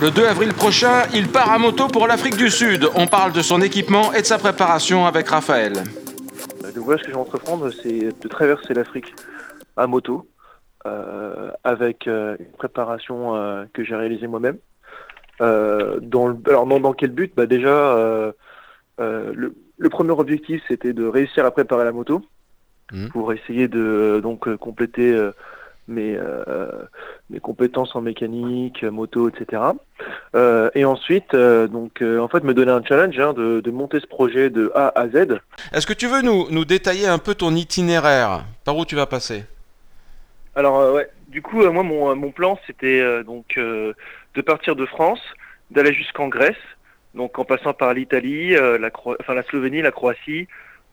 Le 2 avril prochain, il part à moto pour l'Afrique du Sud. On parle de son équipement et de sa préparation avec Raphaël. Le voyage que je vais entreprendre, c'est de traverser l'Afrique à moto, euh, avec euh, une préparation euh, que j'ai réalisée moi-même. Euh, dans le- alors dans, dans quel but? Bah Déjà, euh, euh, le, le premier objectif, c'était de réussir à préparer la moto Mhm. pour essayer de euh, donc euh, compléter euh, mes, euh, mes compétences en mécanique, moto, etc. Euh, et ensuite, euh, donc euh, en fait, me donner un challenge hein, de, de monter ce projet de A à Z. Est-ce que tu veux nous, nous détailler un peu ton itinéraire? Par où tu vas passer? Alors euh, ouais, du coup, euh, moi mon, mon plan c'était euh, donc euh, de partir de France, d'aller jusqu'en Grèce, donc en passant par l'Italie, euh, la, Cro- enfin la Slovénie, la Croatie,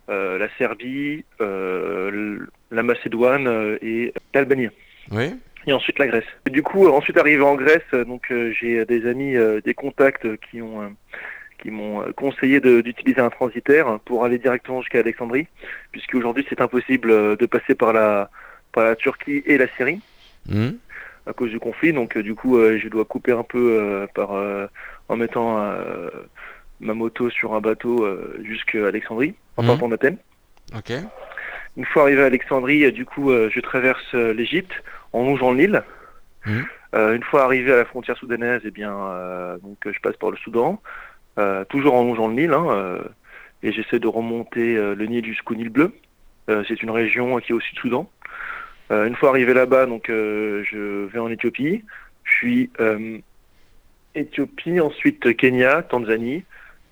euh, la Serbie, euh, la Macédoine euh, et l'Albanie. Oui. Et ensuite la Grèce. Et du coup, euh, ensuite arrivé en Grèce, euh, donc euh, j'ai des amis, des contacts qui ont qui m'ont conseillé d'utiliser un transitaire pour aller directement jusqu'à Alexandrie, puisque aujourd'hui c'est impossible de passer par la par la Turquie et la Syrie Mhm. à cause du conflit. Donc du coup, je dois couper un peu par en mettant ma moto sur un bateau jusqu'à Alexandrie, en Mhm. partant d'Athènes. Ok. Une fois arrivé à Alexandrie, euh, du coup, euh, je traverse euh, l'Égypte en longeant le Nil. Mhm. Une fois arrivé à la frontière soudanaise, eh bien, donc je passe par le Soudan, toujours en longeant le Nil, hein, et j'essaie de remonter le Nil jusqu'au Nil bleu. C'est une région qui est au sud Soudan. Euh, une fois arrivé là-bas, donc euh, je vais en Éthiopie, puis euh, Éthiopie, ensuite Kenya, Tanzanie,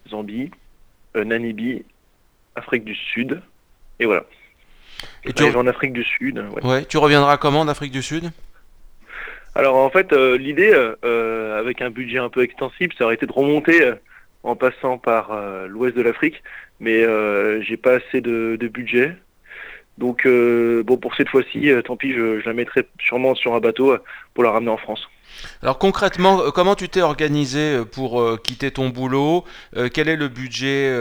Zambie, Namibie, Afrique du Sud, et voilà. Et tu, en Afrique du Sud. ouais. ouais, tu reviendras comment d'Afrique du Sud? Alors en fait, euh, l'idée, euh, avec un budget un peu extensible, ça aurait été de remonter euh, en passant par l'ouest de l'Afrique, mais j'ai pas assez de, de budget. Donc bon, pour cette fois-ci, tant pis, je, je la mettrai sûrement sur un bateau pour la ramener en France. Alors concrètement, comment tu t'es organisé pour quitter ton boulot? Quel est le budget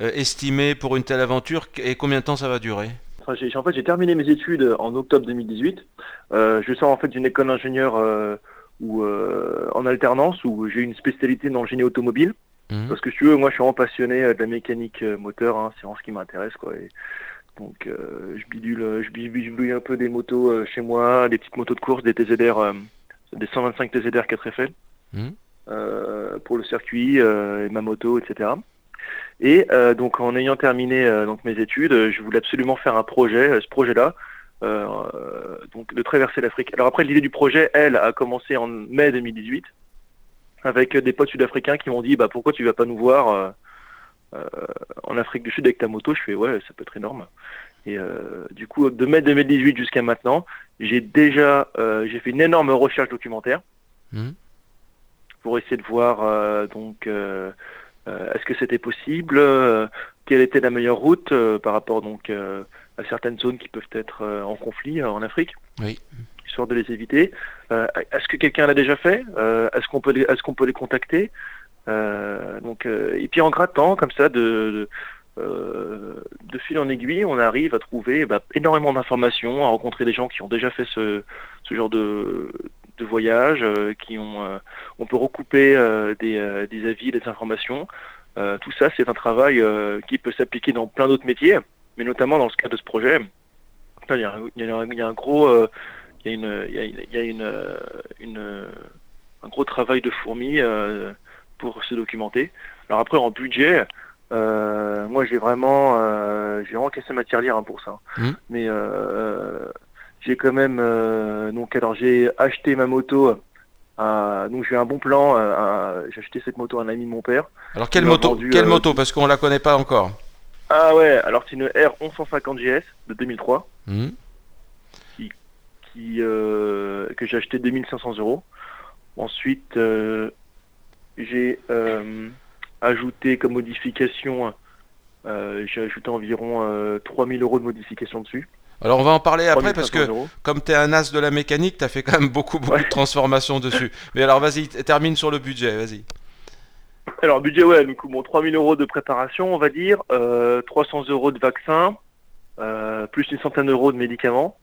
estimé pour une telle aventure? Et combien de temps ça va durer? Enfin, j'ai, en fait, j'ai terminé mes études en octobre 2018. Euh, je sors en fait d'une école d'ingénieur euh, où, euh, en alternance où j'ai une spécialité dans le génie automobile. Mhm. Parce que si tu veux, moi je suis vraiment passionné de la mécanique moteur, hein, c'est vraiment ce qui m'intéresse quoi. Et donc je bidule, je bidule, un peu des motos chez moi, des petites motos de course, des TZR, des 125 TZR 4 FL Mhm. euh, pour le circuit, et ma moto, etc. Et euh, donc en ayant terminé euh, donc mes études, euh, je voulais absolument faire un projet, euh, ce projet-là, euh, donc de traverser l'Afrique. Alors après l'idée du projet, elle, a commencé en mai 2018 avec des potes sud-africains qui m'ont dit bah pourquoi tu vas pas nous voir en Afrique du Sud avec ta moto? Je fais ouais ça peut être énorme. Et euh, du coup de mai 2018 jusqu'à maintenant, j'ai déjà euh, j'ai fait une énorme recherche documentaire Mhm. pour essayer de voir euh, donc est-ce que c'était possible, euh, quelle était la meilleure route euh, par rapport donc euh, à certaines zones qui peuvent être euh, en conflit euh, en Afrique? Oui. Histoire de les éviter. Euh, est-ce que quelqu'un l'a déjà fait? Euh, Est-ce qu'on peut les, est-ce qu'on peut les contacter? Euh, Donc euh, et puis en grattant comme ça de, de euh, de fil en aiguille, on arrive à trouver bah, énormément d'informations, à rencontrer des gens qui ont déjà fait ce, ce genre de, de voyage, euh, qui ont, euh, on peut recouper euh, des, euh, des avis, des informations. Euh, tout ça, c'est un travail euh, qui peut s'appliquer dans plein d'autres métiers, mais notamment dans ce cas de ce projet. Il y a, un- il y a il y a un gros, euh, il y a une, il y a, une, une, un gros travail de fourmi euh, pour se documenter. Alors après, en budget, euh, moi j'ai vraiment, euh, j'ai vraiment cassé ma tirelire hein, pour ça. Mhm. Mais euh, j'ai quand même, euh, donc alors j'ai acheté ma moto. à- donc j'ai eu un bon plan. euh, j'ai acheté cette moto à un ami de mon père. Alors quelle moto vendu, Quelle euh, moto? Parce qu'on la connaît pas encore. Ah ouais, alors c'est une R 1150 GS de 2003 Mhm. qui euh, que j'ai acheté 2500 euros. Ensuite, euh, j'ai euh, ajouté comme modification, euh, j'ai ajouté environ euh, 3000 euros de modification dessus. Alors on va en parler après parce 3500 que euros. comme tu es un as de la mécanique, tu as fait quand même beaucoup, beaucoup Ouais. de transformations dessus. Mais alors vas-y, termine sur le budget, vas-y. Alors budget, ouais, coup, bon, 3000 euros de préparation, on va dire, euh, 300 euros de vaccin, euh, plus une centaine d'euros de médicaments.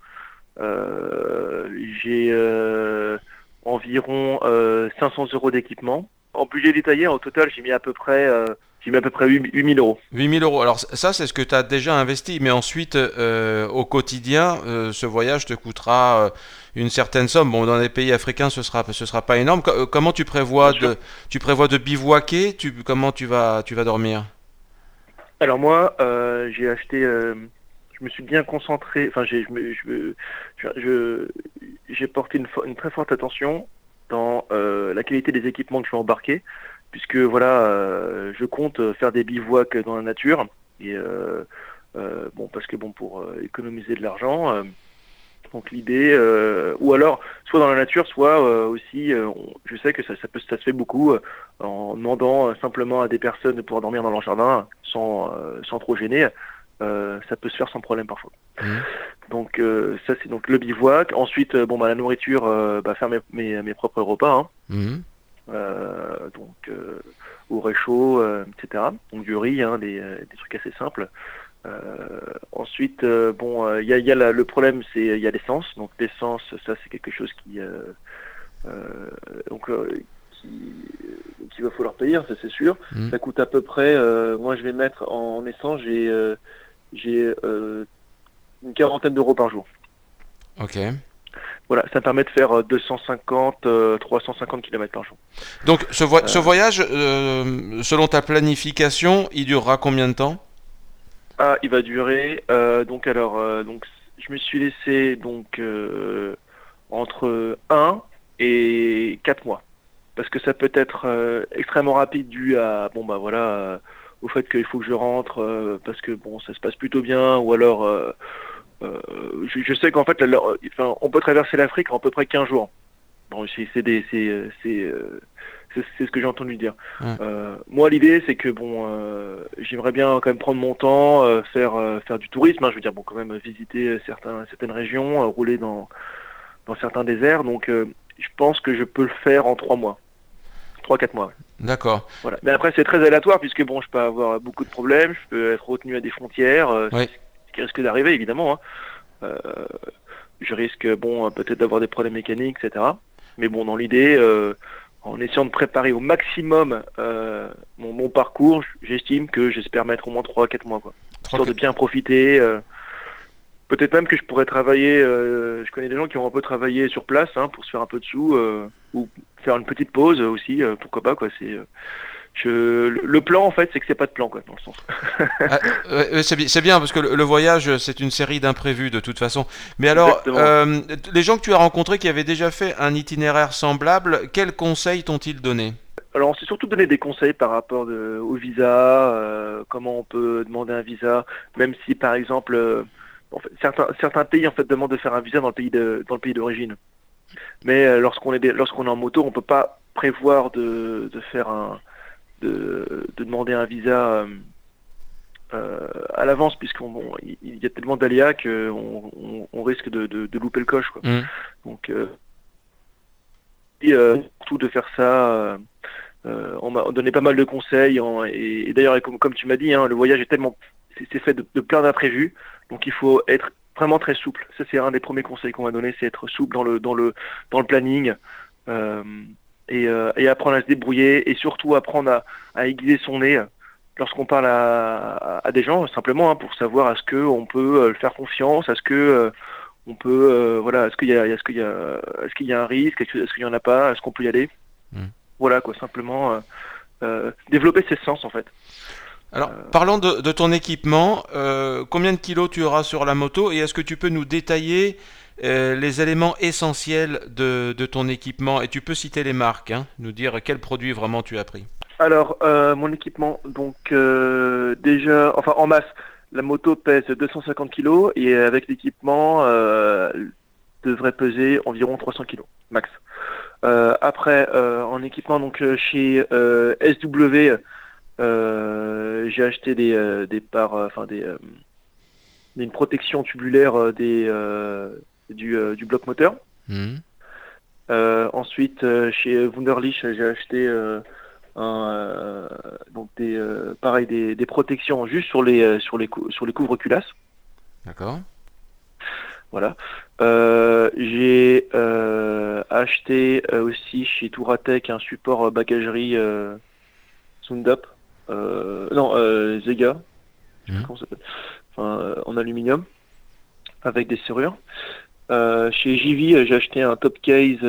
Euh, j'ai euh, environ euh, 500 euros d'équipement. En budget détaillé, au total, j'ai mis à peu près, euh, j'ai mis à peu près 8000 euros. 8000 euros. Alors ça, c'est ce que tu as déjà investi, mais ensuite, euh, au quotidien, euh, ce voyage te coûtera euh, une certaine somme. Bon, dans les pays africains, ce sera, ce sera pas énorme. Euh, comment tu prévois de, tu prévois de bivouaquer? Tu, Comment tu vas, tu vas dormir? Alors moi, euh, j'ai acheté, euh, je me suis bien concentré, enfin j'ai, j'ai porté une, une très forte attention dans euh, la qualité des équipements que je vais embarquer, puisque voilà, euh, je compte faire des bivouacs dans la nature et euh, euh, bon parce que bon pour euh, économiser de l'argent. euh, donc l'idée, euh, ou alors soit dans la nature, soit euh, aussi, euh, on- je sais que ça, ça peut, ça se fait beaucoup euh, en demandant simplement à des personnes de pouvoir dormir dans leur jardin sans, euh, sans trop gêner. Euh, ça peut se faire sans problème parfois. Mhm. Donc euh, ça c'est donc le bivouac. Ensuite, bon bah la nourriture, euh, bah, faire mes, mes, mes propres repas. hein. Mhm. Euh, donc euh, au réchaud, euh, etc. Donc du riz, hein, des, des trucs assez simples. Ensuite, bon, il y a, il y a la- le problème, c'est il y a l'essence. Donc l'essence, ça c'est quelque chose qui, donc qui, va falloir payer, ça c'est sûr. Mhm. Ça coûte à peu près. moi, je vais mettre en essence, j'ai j'ai une quarantaine d'euros par jour. Ok. Voilà, ça me permet de faire euh, 250, euh, 350 km par jour. Donc ce, vo- Euh. ce voyage, euh, selon ta planification, il durera combien de temps? Ah, il va durer. euh, donc alors, donc je me suis laissé donc euh, entre 1 et 4 mois, parce que ça peut être euh, extrêmement rapide dû à bon bah voilà euh, au fait qu'il faut que je rentre parce que bon ça se passe plutôt bien, ou alors je, je sais qu'en fait enfin, on peut traverser l'Afrique en à peu près 15 jours. Bon, c'est c'est des c'est euh, euh, c'est ce que j'ai entendu dire. Ouais. Euh, moi, l'idée, c'est que bon, euh, j'aimerais bien quand même prendre mon temps, euh, faire euh, faire du tourisme. hein, je veux dire, bon, quand même visiter certains certaines régions, euh, rouler dans dans certains déserts. Donc, euh, je pense que je peux le faire en trois mois, trois quatre mois. D'accord. Voilà. Mais après, c'est très aléatoire puisque bon, je peux avoir beaucoup de problèmes, je peux être retenu à des frontières, euh, qui risque d'arriver évidemment. hein. Euh, je risque bon peut-être d'avoir des problèmes mécaniques, etc. Mais bon, dans l'idée, euh, en essayant de préparer au maximum euh, mon, mon parcours, j'estime que j'espère mettre au moins 3-4 mois, quoi. Histoire de bien profiter. euh, Peut-être même que je pourrais travailler. euh, je connais des gens qui ont un peu travaillé sur place hein, pour se faire un peu de sous ou faire une petite pause aussi. pourquoi pas quoi. C'est je, le plan en fait, c'est que c'est pas de plan quoi dans le sens. Ah, c'est bi- c'est bien parce que le, le voyage, c'est une série d'imprévus de toute façon. Mais alors, euh, les gens que tu as rencontrés qui avaient déjà fait un itinéraire semblable, quels conseils t'ont-ils donné? Alors on s'est surtout donné des conseils par rapport de, au visa, euh, comment on peut demander un visa, même si par exemple euh, en fait, certains certains pays en fait demandent de faire un visa dans le pays de dans le pays d'origine. Mais lorsqu'on est lorsqu'on est en moto, on peut pas prévoir de, de faire un de, de demander un visa euh, euh, à l'avance puisqu'on bon, il, il y a tellement d'aléas qu'on on, on risque de, de, de louper le coche quoi. Mhm. Donc, euh, et, euh, surtout de faire ça. on m'a donné pas mal de conseils. en- et, et d'ailleurs, comme, comme tu m'as dit, hein, le voyage est tellement, c'est c'est fait de, de plein d'imprévus. Donc, il faut être vraiment très souple. Ça, c'est un des premiers conseils qu'on m'a donné, c'est être souple dans le dans le dans le planning. Euh, et, et apprendre à se débrouiller et surtout apprendre à, à aiguiser son nez lorsqu'on parle à, à- à des gens simplement hein, pour savoir est-ce que on peut euh, faire confiance, est-ce que euh, on peut euh, voilà est-ce qu'il y a est-ce qu'il y a est-ce qu'il y a un risque est-ce qu'il y en a pas est-ce qu'on peut y aller Mm. voilà quoi simplement développer ses sens en fait Alors, parlons de, de ton équipement. combien de kilos tu auras sur la moto et est-ce que tu peux nous détailler euh, les éléments essentiels de, ton équipement et tu peux citer les marques, hein, nous dire quels produits vraiment tu as pris. alors euh, mon équipement donc euh, déjà enfin en masse la moto pèse 250 kg et avec l'équipement devrait peser environ 300 kg max après en équipement donc chez SW j'ai acheté des parts enfin des une protection tubulaire des du, euh, du bloc moteur Mhm. Euh, ensuite, euh, chez Wunderlich, j'ai acheté un, donc des, pareil, des, des protections juste sur les, sur les, sur les couvre-culasses. D'accord. Voilà. Euh, j'ai euh, acheté aussi chez Touratech un support bagagerie Sundup, non Zega, enfin, en aluminium avec des serrures. Chez JV, j'ai acheté un top case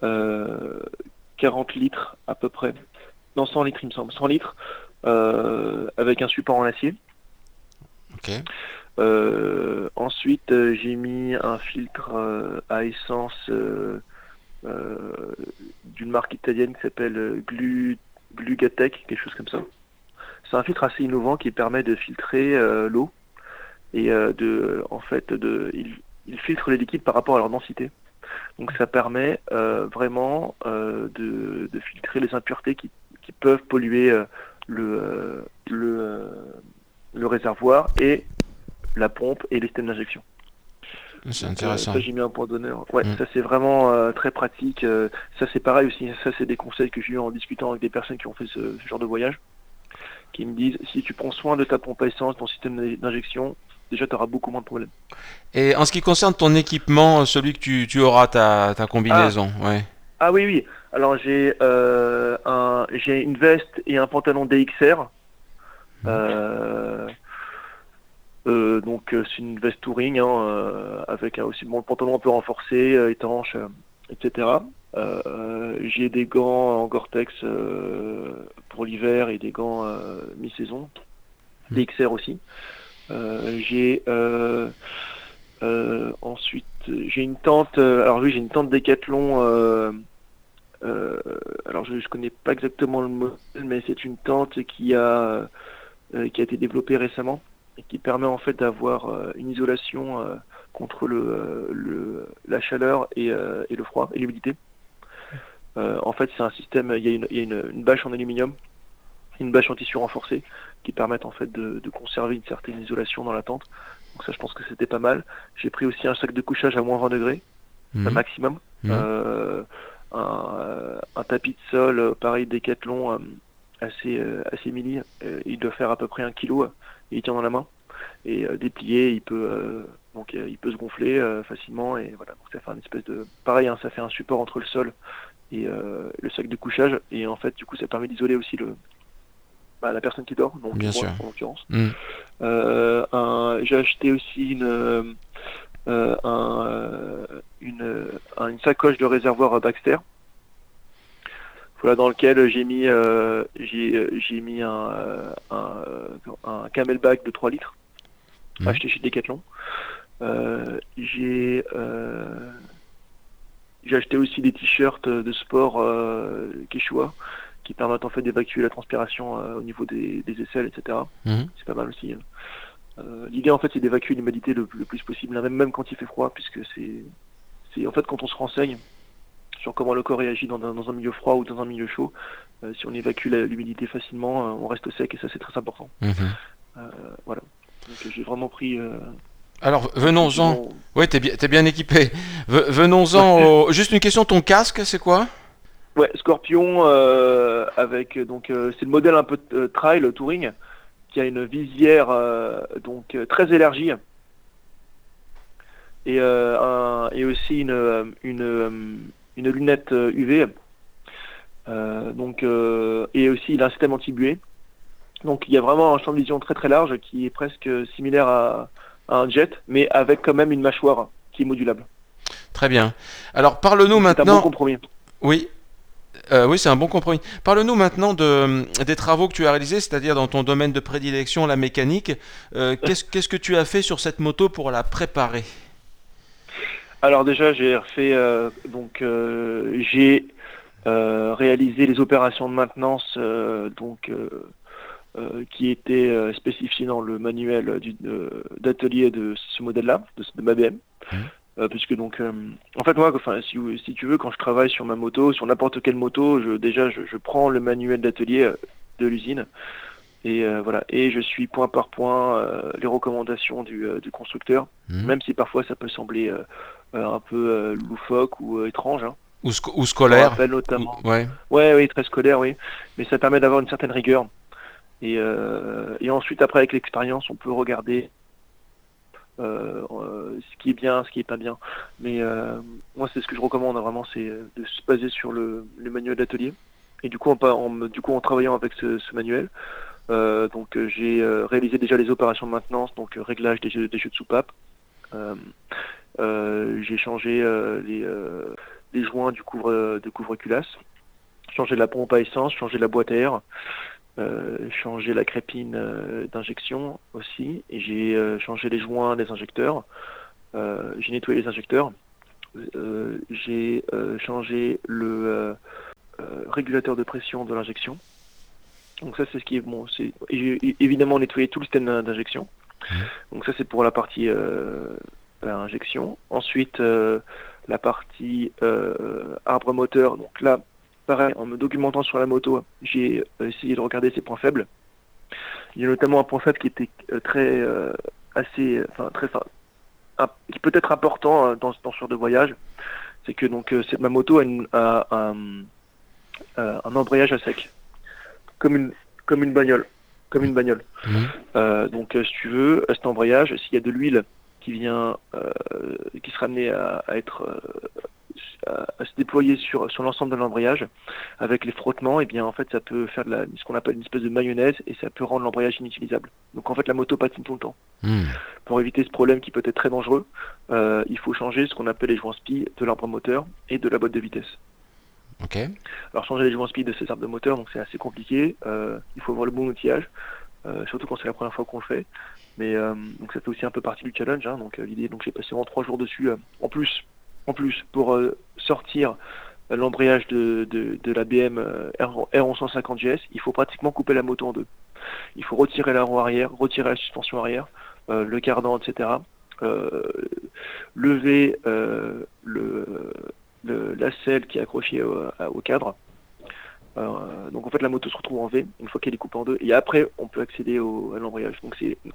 40 litres à peu près. Non, 100 litres, il me semble. 100 litres avec un support en acier. Ok. Euh, ensuite, euh, j'ai mis un filtre euh, à essence euh, euh, d'une marque italienne qui s'appelle euh, Glu, Glugatech, quelque chose comme ça. C'est un filtre assez innovant qui permet de filtrer euh, l'eau et euh, de, en fait, de, il, il filtre les liquides par rapport à leur densité. Donc ça permet euh, vraiment euh, de, de filtrer les impuretés qui, qui peuvent polluer euh, le, le, le réservoir et la pompe et les systèmes d'injection. C'est Donc, intéressant. ça, j'ai mis un point d'honneur. Ouais, Mm. ça c'est vraiment très pratique. Ça c'est pareil aussi. Ça c'est des conseils que j'ai eu en discutant avec des personnes qui ont fait ce, ce genre de voyage, qui me disent si tu prends soin de ta pompe à essence, ton système d'injection, déjà tu auras beaucoup moins de problèmes. Et en ce qui concerne ton équipement, celui que tu, tu auras, ta, ta combinaison, ouais. Ah oui oui. Alors j'ai euh, un j'ai une veste et un pantalon DXR. Euh, euh, donc c'est une veste touring hein, avec un- aussi bon, le pantalon un peu renforcé, étanche, etc. J'ai des gants en Gore-Tex pour l'hiver et des gants mi-saison, Mhm. DXR aussi. Euh, j'ai euh, euh, ensuite j'ai une tente. alors oui, j'ai une tente Décathlon. Alors je, je connais pas exactement le modèle, mais c'est une tente qui a qui a été développée récemment et qui permet en fait d'avoir une isolation contre le, le la chaleur et, et le froid et l'humidité. En fait, c'est un système. Il y a y a une, une bâche en aluminium, une bâche en tissu renforcé qui permettent en fait de, de conserver une certaine isolation dans la tente. Donc ça, je pense que c'était pas mal. J'ai pris aussi un sac de couchage à moins 20 degrés, Mhm. un maximum. Mhm. Euh, un, euh, un tapis de sol, euh, pareil, Décathlon, assez, assez mini. Il doit faire à peu près un kilo. et il tient dans la main. Et déplié, il peut, euh, donc, il peut se gonfler euh, facilement. Et voilà, donc ça fait un espèce de. Pareil, hein, ça fait un support entre le sol et le sac de couchage. Et en fait, du coup, ça permet d'isoler aussi le, bah, la personne qui dort, donc Bien moi, sûr. en l'occurrence. Mhm. Euh, j'ai acheté aussi une, euh, euh, un, une, un- une sacoche de réservoir Baxter. Voilà, dans lequel j'ai mis, euh, j'ai, j'ai mis un, un, un camelback de 3 litres, Mhm. acheté chez Decathlon. J'ai, j'ai acheté aussi des t-shirts de sport Quechua qui permettent en fait d'évacuer la transpiration euh, au niveau des, des aisselles, etc Mhm. c'est pas mal aussi. hein. Euh, L'idée en fait c'est d'évacuer l'humidité le, le plus possible, hein, même, même quand il fait froid, puisque c'est, en fait quand on se renseigne sur comment le corps réagit dans un, dans un milieu froid ou dans un milieu chaud, euh, si on évacue l'humidité facilement, on reste sec et ça c'est très important. Mhm. Voilà. Donc j'ai vraiment pris. Alors, venons-en. Ouais, t'es bien, t'es bien équipé. Ve- venons-en au... Juste une question, ton casque, c'est quoi? Ouais, Scorpion euh, avec euh, donc euh, c'est le modèle un peu euh, trail touring qui a une visière donc très élargie et un- et aussi une une une lunette UV donc et aussi il a un système anti-buée donc il y a vraiment un champ de vision très très large qui est presque similaire à, à un jet mais avec quand même une mâchoire qui est modulable. Très bien. Alors, parle-nous C'est un bon maintenant... compromis. Oui. Euh, oui, c'est un bon compromis. Parle-nous maintenant de, des travaux que tu as réalisés, c'est-à-dire dans ton domaine de prédilection, la mécanique. Euh, Qu'est-ce que tu as fait sur cette moto pour la préparer? Alors déjà, j'ai refait euh, donc euh, j'ai euh, réalisé les opérations de maintenance donc euh, euh, qui étaient euh, spécifiées dans le manuel d'atelier de ce modèle-là, de, ma BM. Mhm. Euh, puisque donc, euh, en fait moi, enfin, si, si tu veux, quand je travaille sur ma moto, sur n'importe quelle moto, je, déjà je, je prends le manuel d'atelier euh, de l'usine et euh, voilà, et je suis point par point les recommandations du, du constructeur Mhm. même si parfois ça peut sembler un peu loufoque ou étrange. Hein. ou, sco- ou scolaire rappelle notamment. Ou- Ouais. Ouais, oui, très scolaire, oui. Mais ça permet d'avoir une certaine rigueur. Et, et ensuite, après, avec l'expérience, on peut regarder ce qui est bien, ce qui est pas bien. Mais moi, c'est ce que je recommande hein, vraiment, c'est de se baser sur le, manuel d'atelier. Et du coup, en, travaillant avec ce, manuel, donc j'ai réalisé déjà les opérations de maintenance, donc réglage des jeux, de soupape. j'ai changé les, joints du de couvre-culasse, changé la pompe à essence, changé la boîte à air, euh, changé la crépine euh, d'injection aussi, et j'ai euh, changé les joints des injecteurs, j'ai nettoyé les injecteurs, j'ai changé le régulateur de pression de l'injection. Donc ça c'est ce qui est bon. C'est évidemment nettoyé tout le système d'injection. Mmh. Donc ça c'est pour la partie injection. Ensuite la partie arbre moteur. Donc là pareil, en me documentant sur la moto, j'ai euh, essayé de regarder ses points faibles. Il y a notamment un point faible qui était euh, très euh, assez, enfin très, qui peut être important dans, ce genre de voyage, c'est que donc ma moto a, un, embrayage à sec, comme une comme une bagnole, comme une bagnole. Mmh. donc si tu veux, cet embrayage, s'il y a de l'huile qui vient, qui sera amenée à, être à, se déployer sur, sur l'ensemble de l'embrayage avec les frottements, et eh bien en fait ça peut faire de la, ce qu'on appelle une espèce de mayonnaise et ça peut rendre l'embrayage inutilisable. Donc en fait la moto patine tout le temps. Hmm. Pour éviter ce problème qui peut être très dangereux, euh, il faut changer ce qu'on appelle les joints spi de l'arbre moteur et de la boîte de vitesse. Ok. Alors changer les joints spi de ces arbres de moteur, donc c'est assez compliqué. Euh, il faut avoir le bon outillage, euh, surtout quand c'est la première fois qu'on le fait. Mais donc ça fait aussi un peu partie du challenge. Hein, donc l'idée, donc j'ai passé vraiment trois jours dessus. en plus, en plus pour euh, sortir l'embrayage de, de, la BM euh, R1150GS, il faut pratiquement couper la moto en deux. Il faut retirer la roue arrière, retirer la suspension arrière, euh, le cardan, etc. lever le, la selle qui est accrochée au, cadre. donc en fait la moto se retrouve en V une fois qu'elle est coupée en deux et après on peut accéder à l'embrayage. Donc c'est euh,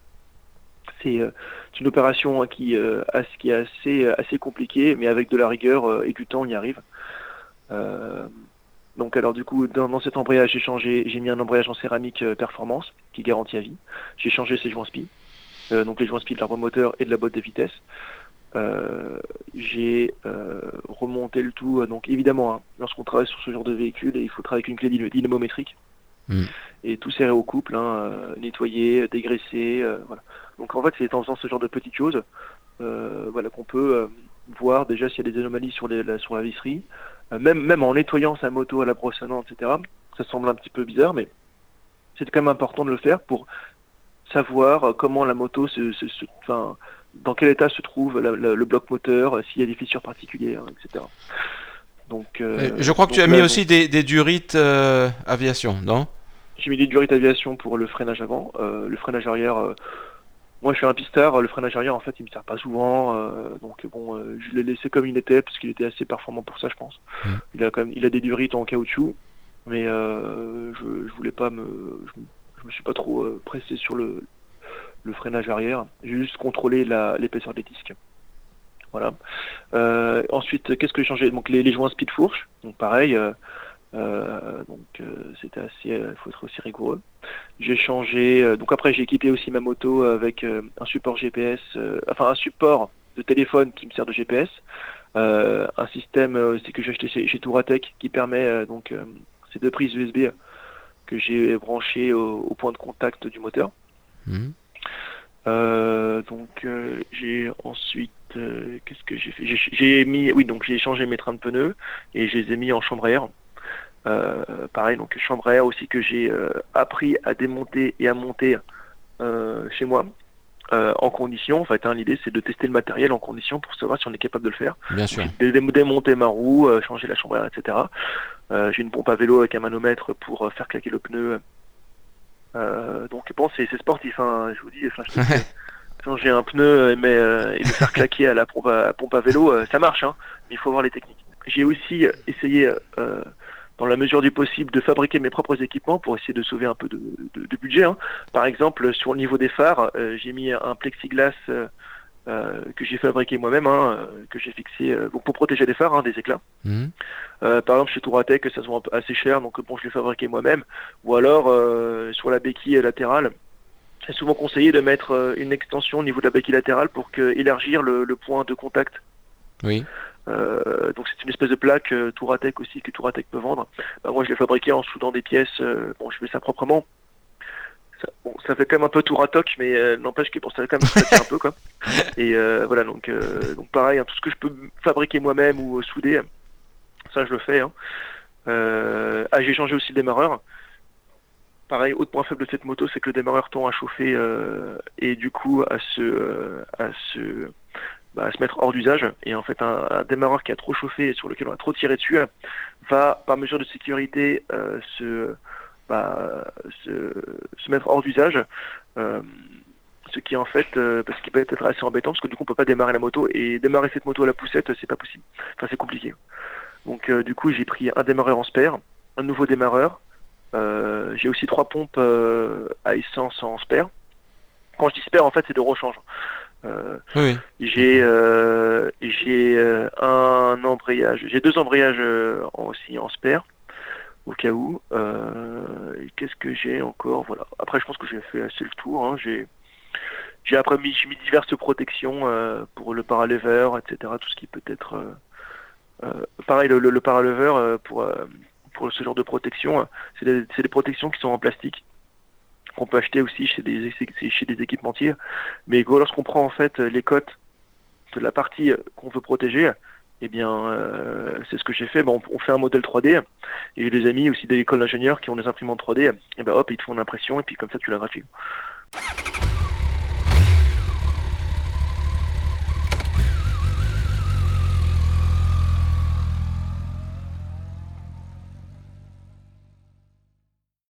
c'est une opération hein, qui, euh, qui, est assez, assez compliquée, mais avec de la rigueur euh, et du temps, on y arrive. donc alors du coup, dans, cet embrayage, j'ai changé, j'ai mis un embrayage en céramique performance qui garantit à vie. J'ai changé ses joints spi, donc les joints spi de l'arbre moteur et de la boîte de vitesse. j'ai remonté le tout. donc évidemment, hein, lorsqu'on travaille sur ce genre de véhicule, il faut travailler avec une clé dynamométrique. Mm. Et tout serré au couple, hein, nettoyer, dégraisser, voilà. Donc en fait, c'est en faisant ce genre de petites choses euh, voilà, qu'on peut euh, voir déjà s'il y a des anomalies sur, les, la, sur la visserie. Euh, même, même en nettoyant sa moto à la brosse à dents, etc. Ça semble un petit peu bizarre, mais c'est quand même important de le faire pour savoir comment la moto se, enfin, dans quel état se trouve le bloc moteur, s'il y a des fissures particulières, etc. Donc, je crois que tu as mis aussi des, des durites aviation, non? J'ai mis des durites aviation pour le freinage avant. le freinage arrière, moi, je suis un pistard. Le freinage arrière, en fait, il me sert pas souvent. Euh, donc, bon, euh, je l'ai laissé comme il était parce qu'il était assez performant pour ça, je pense. Mmh. Il a quand même, il a des durites en caoutchouc, mais euh, je, je voulais pas me, je, me suis pas trop pressé sur le, le freinage arrière. J'ai juste contrôlé l'épaisseur des disques. Voilà. ensuite, qu'est-ce que j'ai changé? Donc, les, les, joints speed fourche. Donc, pareil. Euh, donc euh, c'était assez, il euh, faut être aussi rigoureux. J'ai changé, donc après j'ai équipé aussi ma moto avec un support GPS, enfin un support de téléphone qui me sert de GPS, un système c'est que j'ai acheté chez, chez Touratech qui permet donc ces deux prises USB que j'ai branchées au, point de contact du moteur. Mmh. donc j'ai ensuite qu'est-ce que j'ai fait? J'ai mis oui donc j'ai changé mes trains de pneus et je les ai mis en chambre à air. Euh, pareil, donc chambre à air aussi que j'ai euh, appris à démonter et à monter euh, chez moi. en condition, en fait, hein, l'idée c'est de tester le matériel en condition pour savoir si on est capable de le faire. Bien sûr. démonter ma roue, changer la chambre à air, etc. j'ai une pompe à vélo avec un manomètre pour faire claquer le pneu. donc bon, c'est sportif, hein, je vous dis. changer un pneu mais, et le faire claquer à la pompe à, pompe à vélo, ça marche, hein, mais il faut voir les techniques. J'ai aussi essayé dans la mesure du possible, de fabriquer mes propres équipements pour essayer de sauver un peu de, budget. Hein. Par exemple, sur le niveau des phares, euh, j'ai mis un plexiglas euh, euh, que j'ai fabriqué moi-même, hein, que j'ai fixé pour protéger les phares hein, des éclats. Mmh. par exemple, chez Touratech, ça se vend assez cher, donc bon, je l'ai fabriqué moi-même. Ou alors, sur la béquille latérale, c'est souvent conseillé de mettre une extension au niveau de la béquille latérale pour que, élargir le, point de contact. Oui. Donc c'est une espèce de plaque Touratec aussi que Touratec peut vendre. Bah, moi je l'ai fabriqué en soudant des pièces. bon, je fais ça proprement ça, bon, ça fait quand même un peu tour à toc, mais euh, n'empêche que pour ça quand même ça un peu quoi. Et euh, voilà donc euh, donc pareil, hein, tout ce que je peux fabriquer moi-même ou souder, ça je le fais. Hein. ah j'ai changé aussi le démarreur. Pareil, autre point faible de cette moto, c'est que le démarreur tend à chauffer et du coup à se à se bah, se mettre hors d'usage. Et en fait, un, démarreur qui a trop chauffé et sur lequel on a trop tiré dessus va, par mesure de sécurité, se bah, se, se, mettre hors d'usage. Euh, ce qui en fait, euh, parce qu'il peut être assez embêtant, parce que du coup on peut pas démarrer la moto et démarrer cette moto à la poussette, c'est pas possible. Enfin c'est compliqué. Donc euh, du coup j'ai pris un démarreur en spare, un nouveau démarreur. j'ai aussi trois pompes à essence en spare. Quand je dis spare en fait c'est de rechange. Oui. J'ai j'ai un embrayage, j'ai deux embrayages aussi en spare au cas où. Euh, qu'est-ce que j'ai encore? Voilà. Après, je pense que j'ai fait assez le tour. Hein. J'ai après mis, diverses protections euh, pour le paralever, etc. Tout ce qui peut être euh, pareil. Le, le, le paralever pour pour ce genre de protection, c'est des, protections qui sont en plastique qu'on peut acheter aussi chez des chez des équipementiers. Mais lorsqu'on prend en fait les cotes de la partie qu'on veut protéger, eh bien, euh, c'est ce que j'ai fait. On fait un modèle 3D. Et j'ai des amis aussi de l'école d'ingénieurs qui ont des imprimantes 3D. Et ben hop, ils te font une impression et puis comme ça, tu l'as gratuit.